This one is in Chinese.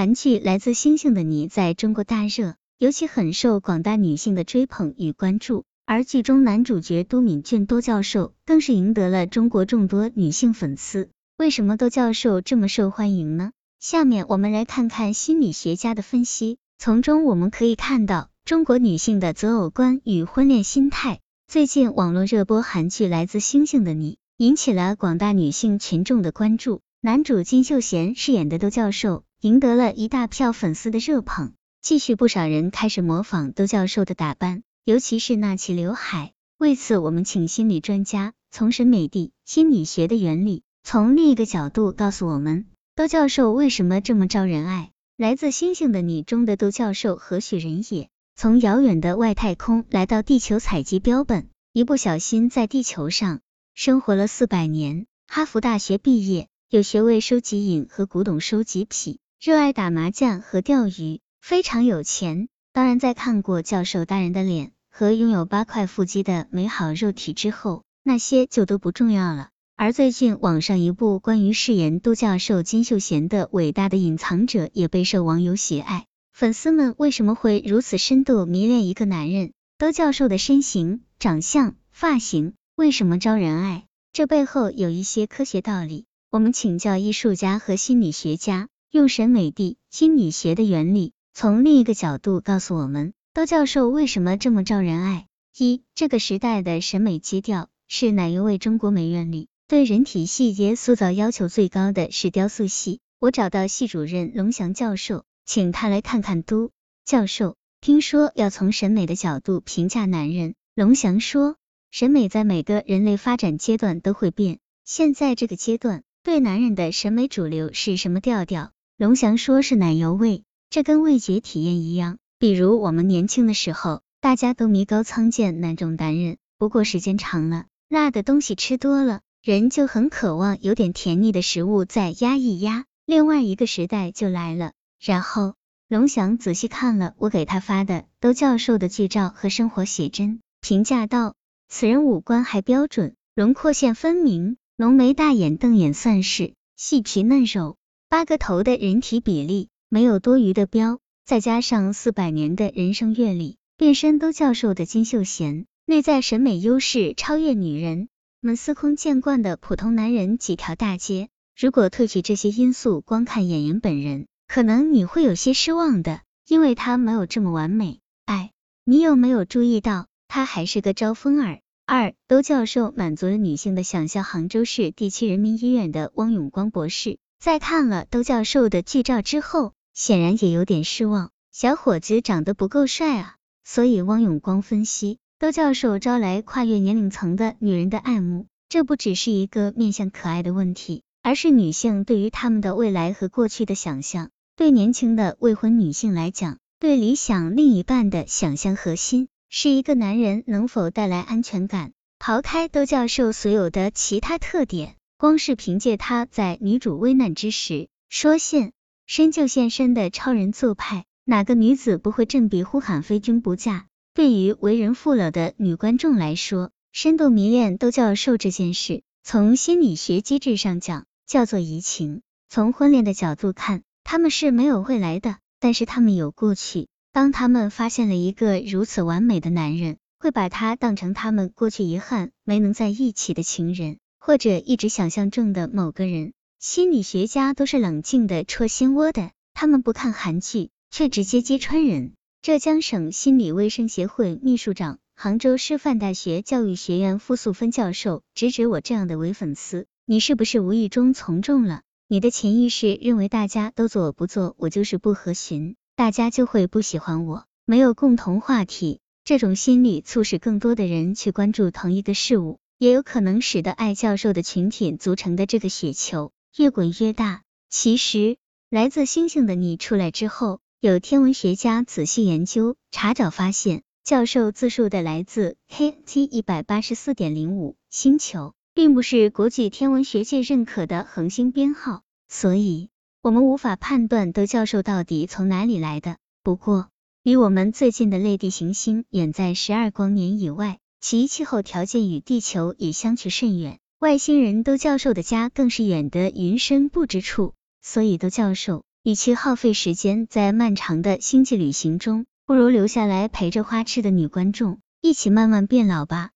韩剧《来自星星的你》在中国大热，尤其很受广大女性的追捧与关注。而剧中男主角都敏俊都教授更是赢得了中国众多女性粉丝。为什么都教授这么受欢迎呢？下面我们来看看心理学家的分析，从中我们可以看到中国女性的择偶观与婚恋心态。最近网络热播韩剧《来自星星的你》，引起了广大女性群众的关注。男主金秀贤饰演的都教授。赢得了一大票粉丝的热捧，继续不少人开始模仿窦教授的打扮，尤其是那齐刘海。为此，我们请心理专家从审美地心理学的原理，从另一个角度告诉我们，窦教授为什么这么招人爱。来自星星的你中的窦教授何许人也？从遥远的外太空来到地球采集标本，一不小心在地球上生活了四百年。哈佛大学毕业，有学位收集瘾和古董收集癖。热爱打麻将和钓鱼，非常有钱。当然，在看过教授大人的脸和拥有八块腹肌的美好肉体之后，那些就都不重要了。而最近网上一部关于饰演都教授金秀贤的伟大的隐藏者也备受网友喜爱。粉丝们为什么会如此深度迷恋一个男人？都教授的身形、长相、发型为什么招人爱？这背后有一些科学道理。我们请教艺术家和心理学家。用审美地心理学的原理，从另一个角度告诉我们，窦教授为什么这么招人爱。一，这个时代的审美基调是哪一位中国美院里对人体细节塑造要求最高的是雕塑系。我找到系主任龙翔教授，请他来看看都教授。听说要从审美的角度评价男人，龙翔说，审美在每个人类发展阶段都会变，现在这个阶段对男人的审美主流是什么调调？龙翔说是奶油味，这跟味觉体验一样。比如我们年轻的时候，大家都迷高仓健那种男人，不过时间长了，辣的东西吃多了，人就很渴望有点甜腻的食物再压一压。另外一个时代就来了。然后龙翔仔细看了我给他发的都教授的剧照和生活写真，评价道：此人五官还标准，轮廓线分明，浓眉大眼瞪眼算是，细皮嫩肉。八个头的人体比例，没有多余的膘，再加上四百年的人生阅历，变身都教授的金秀贤，内在审美优势超越女人们司空见惯的普通男人几条大街。如果褪去这些因素，光看演员本人，可能你会有些失望的，因为他没有这么完美。哎，你有没有注意到，他还是个招风耳？二，都教授满足了女性的想象。杭州市第七人民医院的汪永光博士。在看了窦教授的剧照之后，显然也有点失望。小伙子长得不够帅啊，所以汪永光分析，窦教授招来跨越年龄层的女人的爱慕，这不只是一个面向可爱的问题，而是女性对于他们的未来和过去的想象。对年轻的未婚女性来讲，对理想另一半的想象核心是一个男人能否带来安全感。抛开窦教授所有的其他特点。光是凭借他在女主危难之时说现身就现身的超人做派，哪个女子不会振臂呼喊非君不嫁？对于为人父了的女观众来说，深度迷恋都教授这件事，从心理学机制上讲叫做移情。从婚恋的角度看，他们是没有未来的，但是他们有过去。当他们发现了一个如此完美的男人，会把他当成他们过去遗憾没能在一起的情人。或者一直想象中的某个人，心理学家都是冷静的戳心窝的，他们不看韩剧，却直接揭穿人。浙江省心理卫生协会秘书长、杭州师范大学教育学院傅素芬教授直指我这样的伪粉丝，你是不是无意中从众了？你的潜意识认为大家都做我不做，我就是不合群，大家就会不喜欢我，没有共同话题，这种心理促使更多的人去关注同一个事物。也有可能使得爱教授的群体组成的这个雪球越滚越大。其实，来自星星的你出来之后，有天文学家仔细研究查找发现，教授自述的来自 KT 一百八十四点零五星球，并不是国际天文学界认可的恒星编号，所以我们无法判断德教授到底从哪里来的。不过，离我们最近的类地行星远在十二光年以外。其气候条件与地球也相去甚远，外星人都教授的家更是远得云深不知处，所以都教授与其耗费时间在漫长的星际旅行中，不如留下来陪着花痴的女观众一起慢慢变老吧。